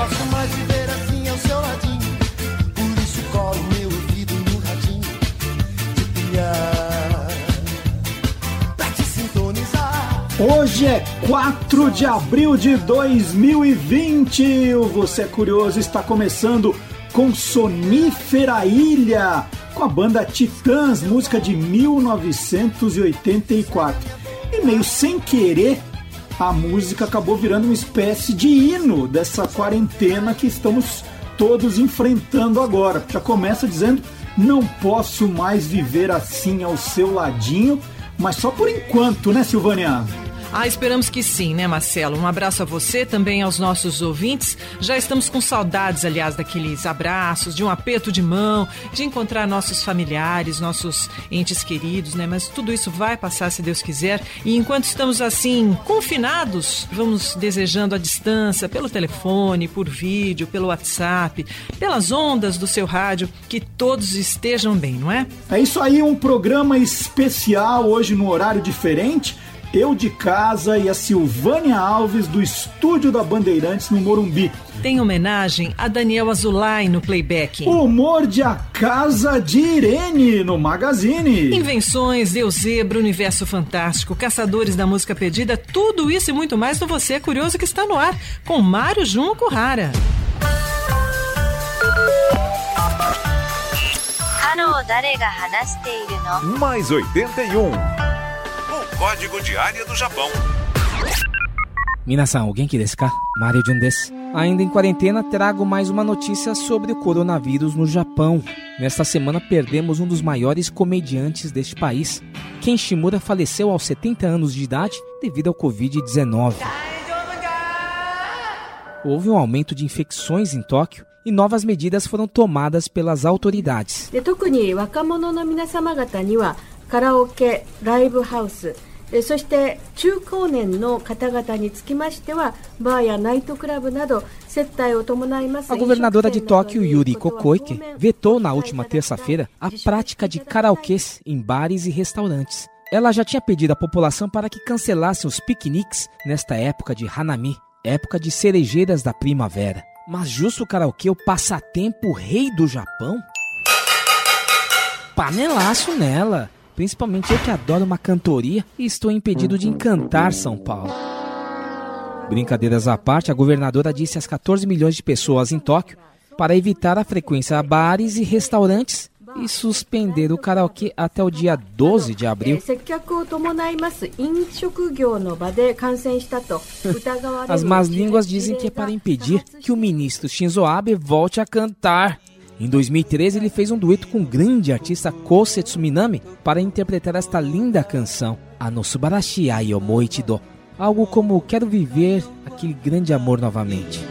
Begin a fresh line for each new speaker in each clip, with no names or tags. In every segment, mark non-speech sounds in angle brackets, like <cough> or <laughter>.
posso mais viver assim ao seu ladinho. Por isso colo meu ouvido no radinho de pilhar. Pra te sintonizar.
Hoje é 4 de abril de 2020. O Você é Curioso está começando com Sonífera Ilha, com a banda Titãs, música de 1984. E meio sem querer, a música acabou virando uma espécie de hino dessa quarentena que estamos todos enfrentando agora. Já começa dizendo: não posso mais viver assim ao seu ladinho, mas só por enquanto, né, Silvânia?
Ah, esperamos que sim, né, Marcelo? Um abraço a você, também aos nossos ouvintes. Já estamos com saudades, aliás, daqueles abraços, de um aperto de mão, de encontrar nossos familiares, nossos entes queridos, né? Mas tudo isso vai passar, se Deus quiser. E enquanto estamos assim, confinados, vamos desejando a distância, pelo telefone, por vídeo, pelo WhatsApp, pelas ondas do seu rádio, que todos estejam bem, não é?
É isso aí, um programa especial hoje no horário diferente eu de casa e a Silvânia Alves do estúdio da Bandeirantes no Morumbi.
Tem homenagem a Daniel Azulay no playback.
Humor de A Casa de Irene no Magazine.
Invenções, Deus Zebra, Universo Fantástico, Caçadores da Música Pedida, tudo isso e muito mais no Você é Curioso que está no ar, com Mário Junco Rara.
Mais 81. O código de área do Japão.
Minasan, alguém que desu ka? Mario Jun desu. Ainda em quarentena, trago mais uma notícia sobre o coronavírus no Japão. Nesta semana, perdemos um dos maiores comediantes deste país. Ken Shimura faleceu aos 70 anos de idade devido ao Covid-19. Houve um aumento de infecções em Tóquio e novas medidas foram tomadas pelas autoridades.
で特に若者の皆様方にはカラオケ、ライブハウス でそして中高年の方々につきましてはバーやナイトクラブなど接待を伴います
A governadora de Tóquio, Yuri Kokoike, vetou na última terça-feira a prática de karaokês em bares e restaurantes. Ela já tinha pedido à população para que cancelassem os piqueniques nesta época de Hanami, época de cerejeiras da primavera. Mas justo o karaokê, o passatempo rei do Japão? Panelaço nela! Principalmente eu que adoro uma cantoria e estou impedido de encantar São Paulo. Brincadeiras à parte, a governadora disse às 14 milhões de pessoas em Tóquio para evitar a frequência a bares e restaurantes e suspender o karaokê até o dia 12 de abril. As más línguas dizem que é para impedir que o ministro Shinzo Abe volte a cantar. Em 2013, ele fez um dueto com o grande artista Kosei Tsuminami para interpretar esta linda canção, Anosubarashi Ai omoitido, Algo como Quero Viver Aquele Grande Amor Novamente.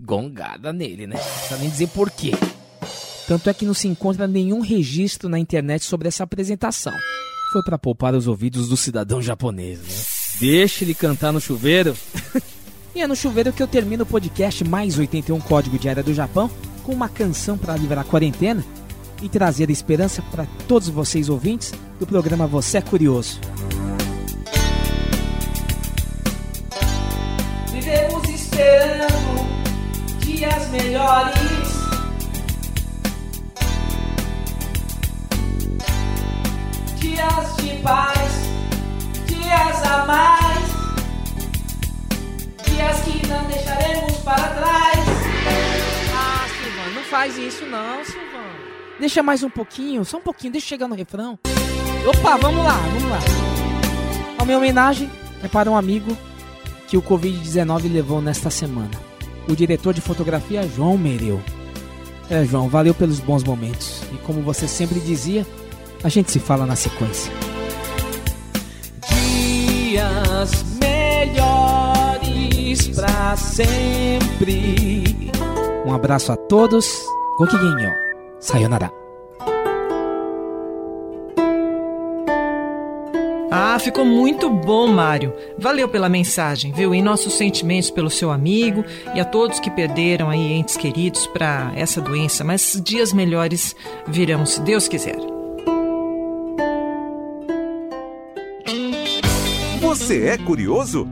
Gongada nele, né? Não precisa nem dizer porquê. Tanto é que não se encontra nenhum registro na internet sobre essa apresentação. Foi para poupar os ouvidos do cidadão japonês, né? Deixa ele cantar no chuveiro. <laughs> e é no chuveiro que eu termino o podcast mais 81 Código de Área do Japão com uma canção para livrar a quarentena e trazer esperança para todos vocês ouvintes do programa Você é Curioso.
Vivemos esperando dias melhores. De paz, dias a mais. Dias que não deixaremos para trás. Ah, Silvano, não faz isso não, Silvano.
Deixa mais um pouquinho, só um pouquinho, deixa chegar no refrão. Opa, vamos lá, vamos lá. A minha homenagem é para um amigo que o Covid-19 levou nesta semana. O diretor de fotografia João Mereu. É, João, valeu pelos bons momentos. E como você sempre dizia, a gente se fala na sequência. Dias melhores pra sempre. Um abraço a todos. Gokigenyo. Sayonara.
Ah, ficou muito bom, Mário. Valeu pela mensagem, viu? E nossos sentimentos pelo seu amigo e a todos que perderam aí entes queridos para essa doença. Mas dias melhores virão, se Deus quiser.
Você é curioso?